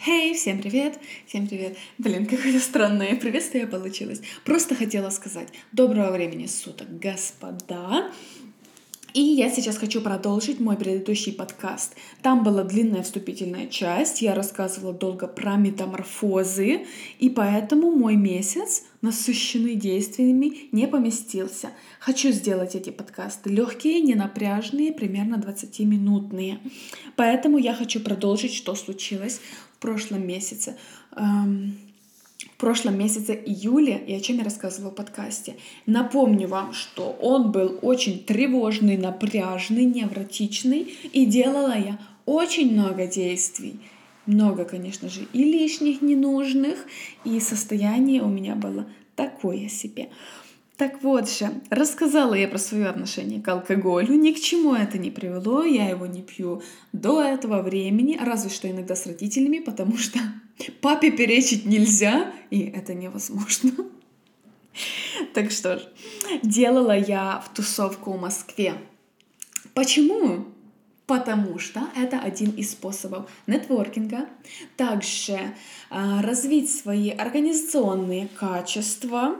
Хей, hey, всем привет! Всем привет! Блин, какое странное приветствие получилось. Просто хотела сказать доброго времени суток, господа. И я сейчас хочу продолжить мой предыдущий подкаст. Там была длинная вступительная часть, я рассказывала долго про метаморфозы, и поэтому мой месяц, насыщенный действиями, не поместился. Хочу сделать эти подкасты легкие, ненапряжные, примерно 20-минутные. Поэтому я хочу продолжить, что случилось прошлом месяце. Эм, в прошлом месяце июля и о чем я рассказывала в подкасте. Напомню вам, что он был очень тревожный, напряжный, невротичный, и делала я очень много действий. Много, конечно же, и лишних, ненужных, и состояние у меня было такое себе. Так вот же, рассказала я про свое отношение к алкоголю, ни к чему это не привело, я его не пью до этого времени, разве что иногда с родителями, потому что папе перечить нельзя, и это невозможно. Так что ж, делала я в тусовку в Москве. Почему? Потому что это один из способов нетворкинга, также э, развить свои организационные качества,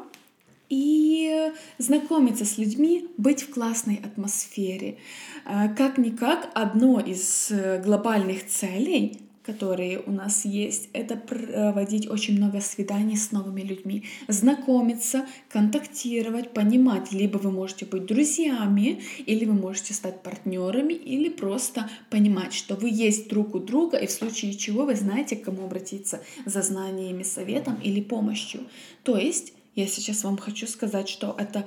и знакомиться с людьми, быть в классной атмосфере. А, как-никак, одно из э, глобальных целей, которые у нас есть, это проводить очень много свиданий с новыми людьми, знакомиться, контактировать, понимать, либо вы можете быть друзьями, или вы можете стать партнерами, или просто понимать, что вы есть друг у друга, и в случае чего вы знаете, к кому обратиться за знаниями, советом или помощью. То есть я сейчас вам хочу сказать, что это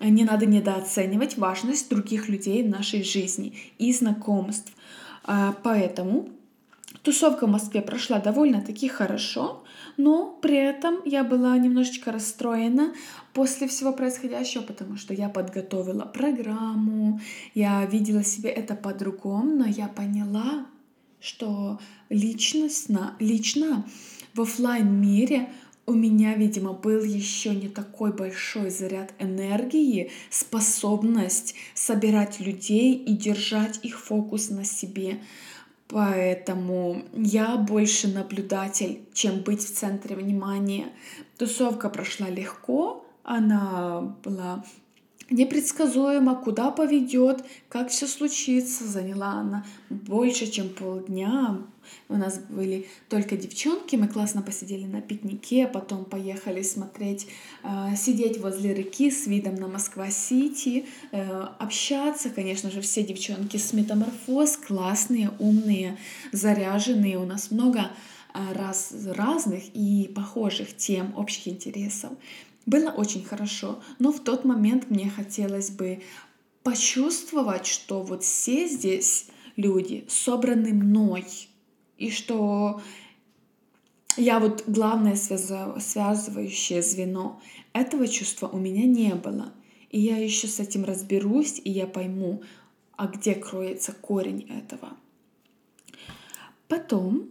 э, не надо недооценивать важность других людей в нашей жизни и знакомств. А, поэтому тусовка в Москве прошла довольно-таки хорошо, но при этом я была немножечко расстроена после всего происходящего, потому что я подготовила программу, я видела себе это по-другому, но я поняла, что личностно, лично в офлайн мире у меня, видимо, был еще не такой большой заряд энергии, способность собирать людей и держать их фокус на себе. Поэтому я больше наблюдатель, чем быть в центре внимания. Тусовка прошла легко, она была непредсказуемо, куда поведет, как все случится. Заняла она больше, чем полдня. У нас были только девчонки, мы классно посидели на пикнике, потом поехали смотреть, э, сидеть возле реки с видом на Москва-Сити, э, общаться, конечно же, все девчонки с метаморфоз, классные, умные, заряженные. У нас много э, раз, разных и похожих тем, общих интересов. Было очень хорошо, но в тот момент мне хотелось бы почувствовать, что вот все здесь люди собраны мной, и что я вот главное связывающее звено. Этого чувства у меня не было. И я еще с этим разберусь, и я пойму, а где кроется корень этого. Потом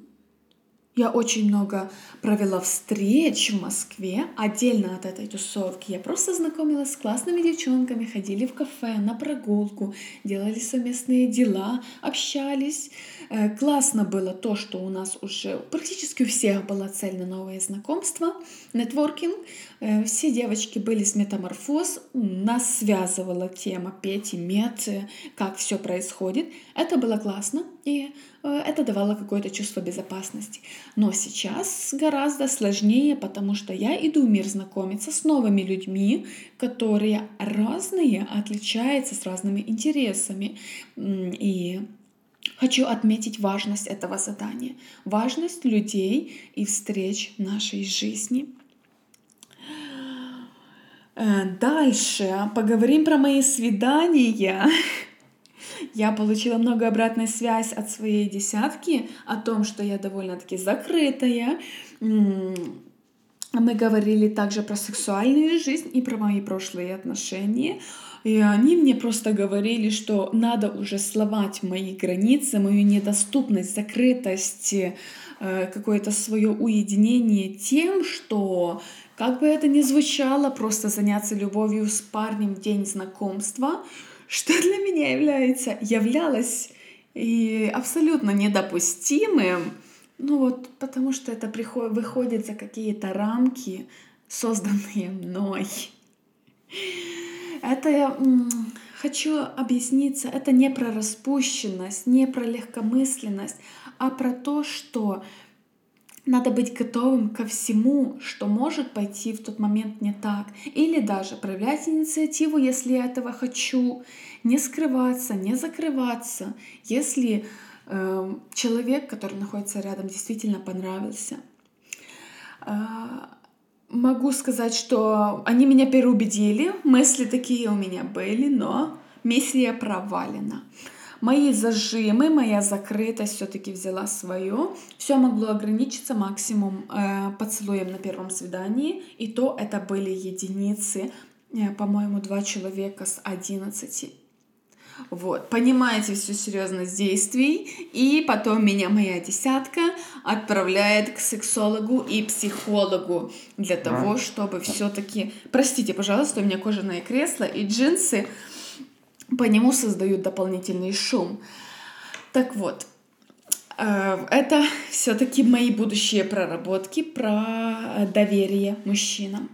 я очень много провела встреч в Москве, отдельно от этой тусовки. Я просто знакомилась с классными девчонками, ходили в кафе, на прогулку, делали совместные дела, общались. Э, классно было то, что у нас уже практически у всех была цель на новые знакомства, нетворкинг. Э, все девочки были с метаморфоз, нас связывала тема Пети, Мет, как все происходит. Это было классно, и э, это давало какое-то чувство безопасности. Но сейчас гораздо сложнее, потому что я иду в мир знакомиться с новыми людьми, которые разные, отличаются с разными интересами. И Хочу отметить важность этого задания, важность людей и встреч нашей жизни. Э, дальше поговорим про мои свидания. Я получила много обратной связи от своей десятки о том, что я довольно-таки закрытая. Мы говорили также про сексуальную жизнь и про мои прошлые отношения. И они мне просто говорили, что надо уже словать мои границы, мою недоступность, закрытость, э, какое-то свое уединение тем, что как бы это ни звучало, просто заняться любовью с парнем в день знакомства, что для меня является, являлось и абсолютно недопустимым, Ну вот, потому что это приход... выходит за какие-то рамки, созданные мной. Это я хочу объясниться, это не про распущенность, не про легкомысленность, а про то, что надо быть готовым ко всему, что может пойти в тот момент не так. Или даже проявлять инициативу, если я этого хочу. Не скрываться, не закрываться, если э, человек, который находится рядом, действительно понравился. Э, могу сказать, что они меня переубедили, мысли такие у меня были, но миссия провалена. Мои зажимы, моя закрытость все-таки взяла свое. Все могло ограничиться максимум э, поцелуем на первом свидании, и то это были единицы, э, по-моему, два человека с одиннадцати. Вот, понимаете всю серьезность действий, и потом меня моя десятка отправляет к сексологу и психологу для того, чтобы все-таки, простите, пожалуйста, у меня кожаное кресло и джинсы, по нему создают дополнительный шум. Так вот, э, это все-таки мои будущие проработки про доверие мужчинам.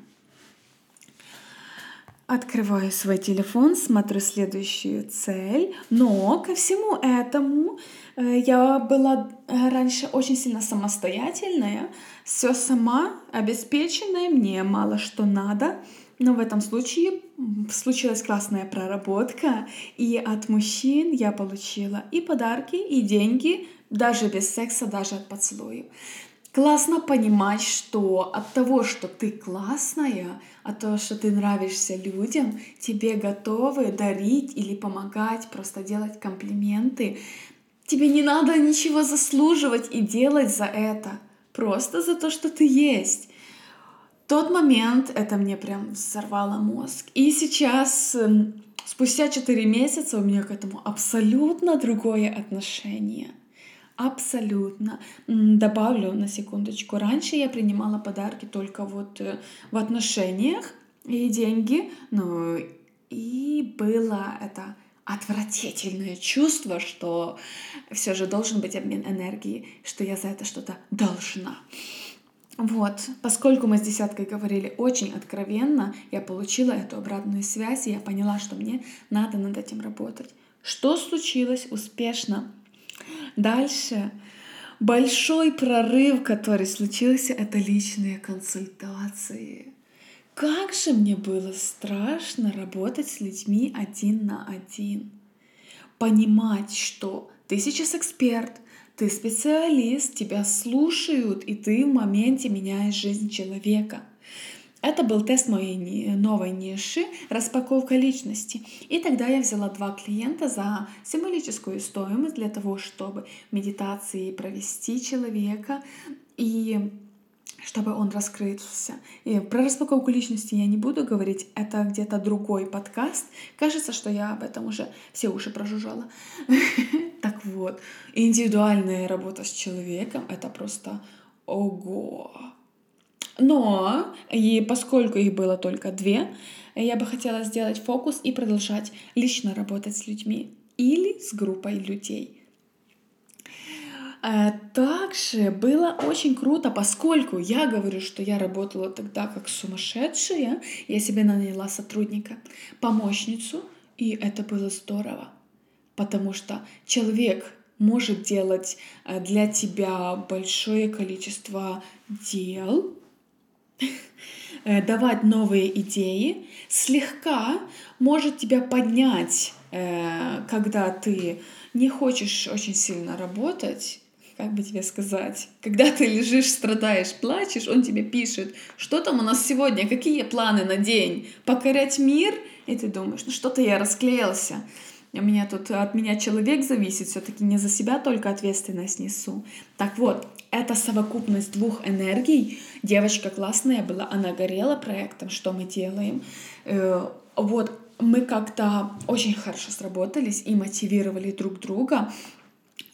Открываю свой телефон, смотрю следующую цель. Но ко всему этому э, я была раньше очень сильно самостоятельная, все сама, обеспеченная, мне мало что надо. Но в этом случае случилась классная проработка, и от мужчин я получила и подарки, и деньги, даже без секса, даже от поцелуев. Классно понимать, что от того, что ты классная, от того, что ты нравишься людям, тебе готовы дарить или помогать, просто делать комплименты. Тебе не надо ничего заслуживать и делать за это. Просто за то, что ты есть. Тот момент это мне прям взорвало мозг. И сейчас, эм, спустя 4 месяца, у меня к этому абсолютно другое отношение — Абсолютно. Добавлю на секундочку. Раньше я принимала подарки только вот э, в отношениях и деньги, но и было это отвратительное чувство, что все же должен быть обмен энергии, что я за это что-то должна. Вот, поскольку мы с десяткой говорили очень откровенно, я получила эту обратную связь, и я поняла, что мне надо над этим работать. Что случилось успешно? Дальше большой прорыв, который случился, это личные консультации. Как же мне было страшно работать с людьми один на один. Понимать, что ты сейчас эксперт, ты специалист, тебя слушают, и ты в моменте меняешь жизнь человека — это был тест моей новой ниши «Распаковка личности». И тогда я взяла два клиента за символическую стоимость для того, чтобы медитации провести человека и чтобы он раскрылся. И про распаковку личности я не буду говорить, это где-то другой подкаст. Кажется, что я об этом уже все уши прожужжала. Вот, индивидуальная работа с человеком — это просто ого! Но и поскольку их было только две, я бы хотела сделать фокус и продолжать лично работать с людьми или с группой людей. А также было очень круто, поскольку я говорю, что я работала тогда как сумасшедшая, я себе наняла сотрудника, помощницу, и это было здорово, потому что человек может делать э, для тебя большое количество дел, Э, давать новые идеи, слегка может тебя поднять, э, когда ты не хочешь очень сильно работать, как бы тебе сказать, когда ты лежишь, страдаешь, плачешь, он тебе пишет, что там у нас сегодня, какие планы на день, покорять мир, и ты думаешь, ну что-то я расклеился, у меня тут от меня человек зависит, все-таки не за себя только ответственность несу. Так вот, это совокупность двух энергий. Девочка классная была, она горела проектом, что мы делаем. Э, вот мы как-то очень хорошо сработались и мотивировали друг друга.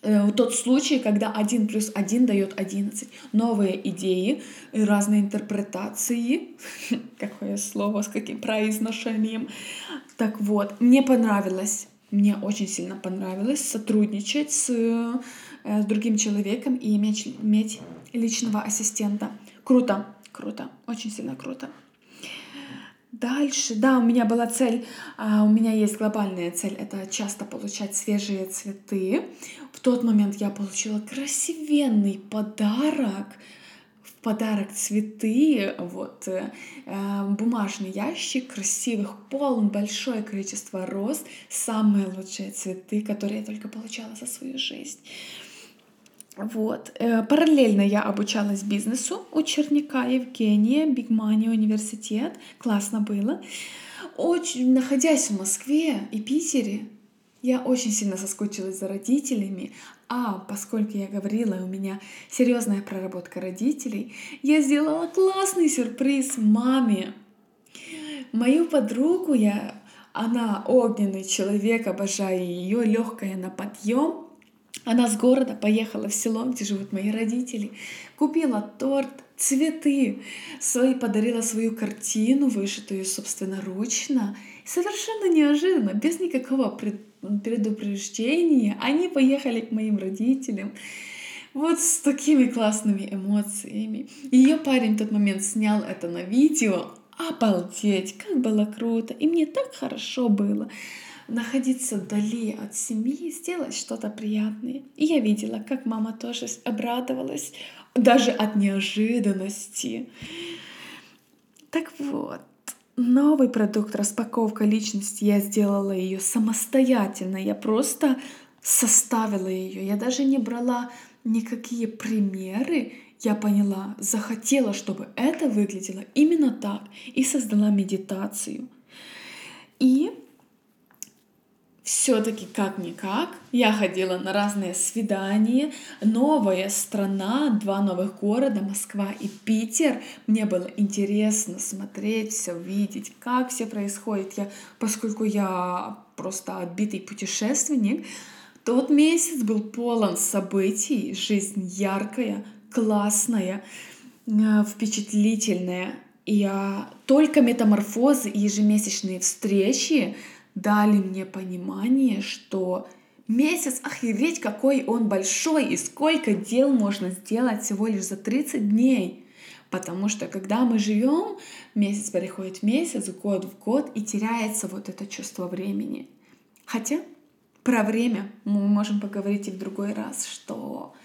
Э, тот случай, когда один плюс один дает 11. Новые идеи, разные интерпретации. Какое слово, с каким произношением. Так вот, мне понравилось мне очень сильно понравилось сотрудничать с э, с другим человеком и иметь, иметь личного ассистента. Круто, круто, очень сильно круто. Дальше, да, у меня была цель, а, у меня есть глобальная цель, это часто получать свежие цветы. В тот момент я получила красивенный подарок, подарок цветы, вот, э, э, бумажный ящик красивых, полон большое количество роз, самые лучшие цветы, которые я только получала за свою жизнь. Вот. Э, параллельно я обучалась бизнесу у Черняка Евгения, Money университет. Классно было. Очень, находясь в Москве и Питере, я очень сильно соскучилась за родителями, а поскольку я говорила, у меня серьезная проработка родителей, я сделала классный сюрприз маме. Мою подругу я, она огненный человек, обожаю ее, легкая на подъем. Она с города поехала в село, где живут мои родители, купила торт, цветы, свои, подарила свою картину, вышитую собственноручно. Совершенно неожиданно, без никакого предупреждения, они поехали к моим родителям. Вот с такими классными эмоциями. Ее парень в тот момент снял это на видео. Обалдеть, как было круто. И мне так хорошо было находиться вдали от семьи, сделать что-то приятное. И я видела, как мама тоже обрадовалась, даже от неожиданности. Так вот, новый продукт распаковка личности, я сделала ее самостоятельно, я просто составила ее, я даже не брала никакие примеры, я поняла, захотела, чтобы это выглядело именно так, и создала медитацию. И все-таки как-никак я ходила на разные свидания, новая страна, два новых города, Москва и Питер. Мне было интересно смотреть, все видеть, как все происходит. Я, поскольку я просто отбитый путешественник, тот месяц был полон событий, жизнь яркая, классная, э, впечатлительная. И только метаморфозы и ежемесячные встречи дали мне понимание, что месяц, охереть, какой он большой и сколько дел можно сделать всего лишь за 30 дней. Потому что когда мы живем, месяц переходит в месяц, год в год, и теряется вот это чувство времени. Хотя про время мы можем поговорить и в другой раз, что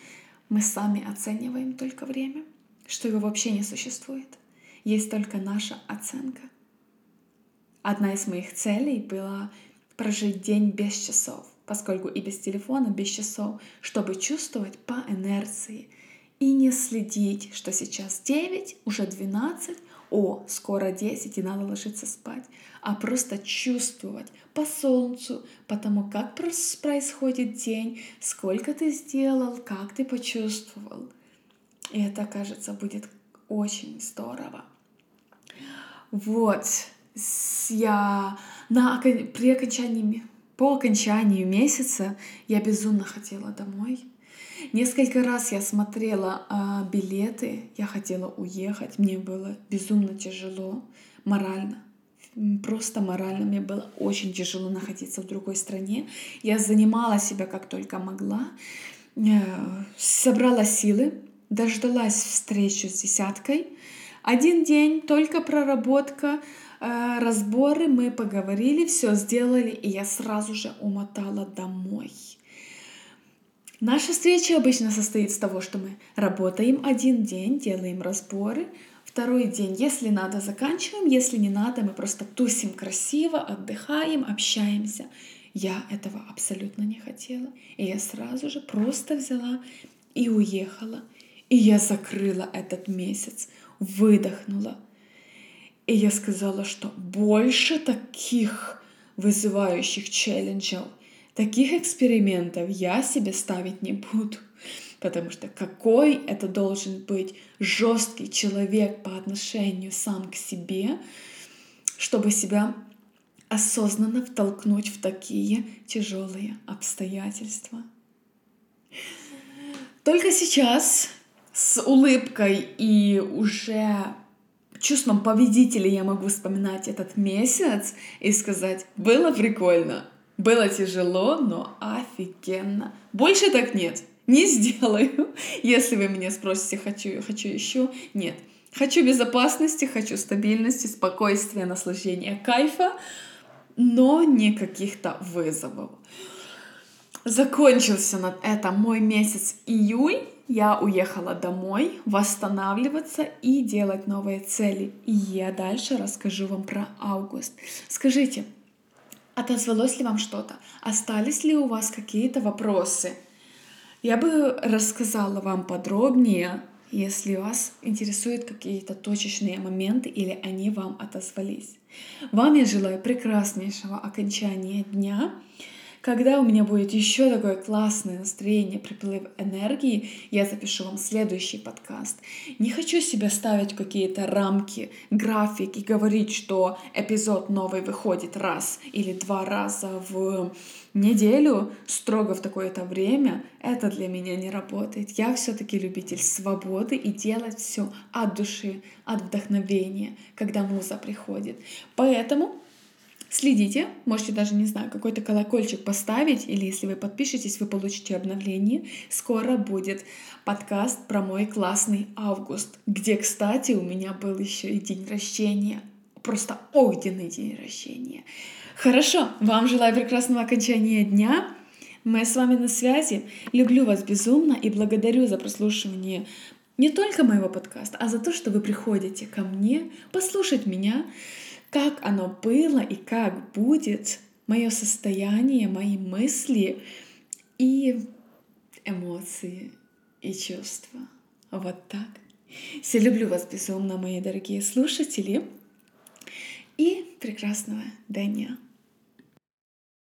мы сами оцениваем только время, что его вообще не существует. Есть только наша оценка. Одна из моих целей была прожить день без часов, поскольку и без телефона, без часов, чтобы чувствовать по инерции и не следить, что сейчас 9, уже 12, о, скоро 10 и надо ложиться спать, а просто чувствовать по солнцу, по тому, как происходит день, сколько ты сделал, как ты почувствовал. И это, кажется, будет очень здорово. Вот, я на, при окончании, по окончанию месяца я безумно хотела домой. Несколько раз я смотрела а, билеты, я хотела уехать, мне было безумно тяжело морально. Просто морально мне было очень тяжело находиться в другой стране. Я занимала себя как только могла, э, собрала силы, дождалась встречи с десяткой. Один день, только проработка, Э, разборы, мы поговорили, все сделали, и я сразу же умотала домой. Наша встреча обычно состоит из того, что мы работаем один день, делаем разборы, второй день, если надо, заканчиваем, если не надо, мы просто тусим красиво, отдыхаем, общаемся. Я этого абсолютно не хотела. И я сразу же просто взяла и уехала. И я закрыла этот месяц, выдохнула, и я сказала, что больше таких вызывающих челленджей, таких экспериментов я себе ставить не буду. Потому что какой это должен быть жесткий человек по отношению сам к себе, чтобы себя осознанно втолкнуть в такие тяжелые обстоятельства. Только сейчас с улыбкой и уже чувством победителя я могу вспоминать этот месяц и сказать, было прикольно, было тяжело, но офигенно. Больше так нет. Не сделаю. Если вы меня спросите, хочу, хочу еще, нет. Хочу безопасности, хочу стабильности, спокойствия, наслаждения, кайфа, но не каких-то вызовов. Закончился на этом мой месяц июль. Я уехала домой восстанавливаться и делать новые цели. И я дальше расскажу вам про август. Скажите, отозвалось ли вам что-то? Остались ли у вас какие-то вопросы? Я бы рассказала вам подробнее, если вас интересуют какие-то точечные моменты или они вам отозвались. Вам я желаю прекраснейшего окончания дня. Когда у меня будет еще такое классное настроение, приплыв энергии, я запишу вам следующий подкаст. Не хочу себе ставить какие-то рамки, график и говорить, что эпизод новый выходит раз или два раза в неделю, строго в такое-то время. Это для меня не работает. Я все-таки любитель свободы и делать все от души, от вдохновения, когда муза приходит. Поэтому Следите, можете даже, не знаю, какой-то колокольчик поставить, или если вы подпишетесь, вы получите обновление. Скоро будет подкаст про мой классный август, где, кстати, у меня был еще и день рождения. Просто огненный день рождения. Хорошо, вам желаю прекрасного окончания дня. Мы с вами на связи. Люблю вас безумно и благодарю за прослушивание не только моего подкаста, а за то, что вы приходите ко мне послушать меня как оно было и как будет, мое состояние, мои мысли и эмоции и чувства. Вот так. Все люблю вас безумно, мои дорогие слушатели. И прекрасного дня.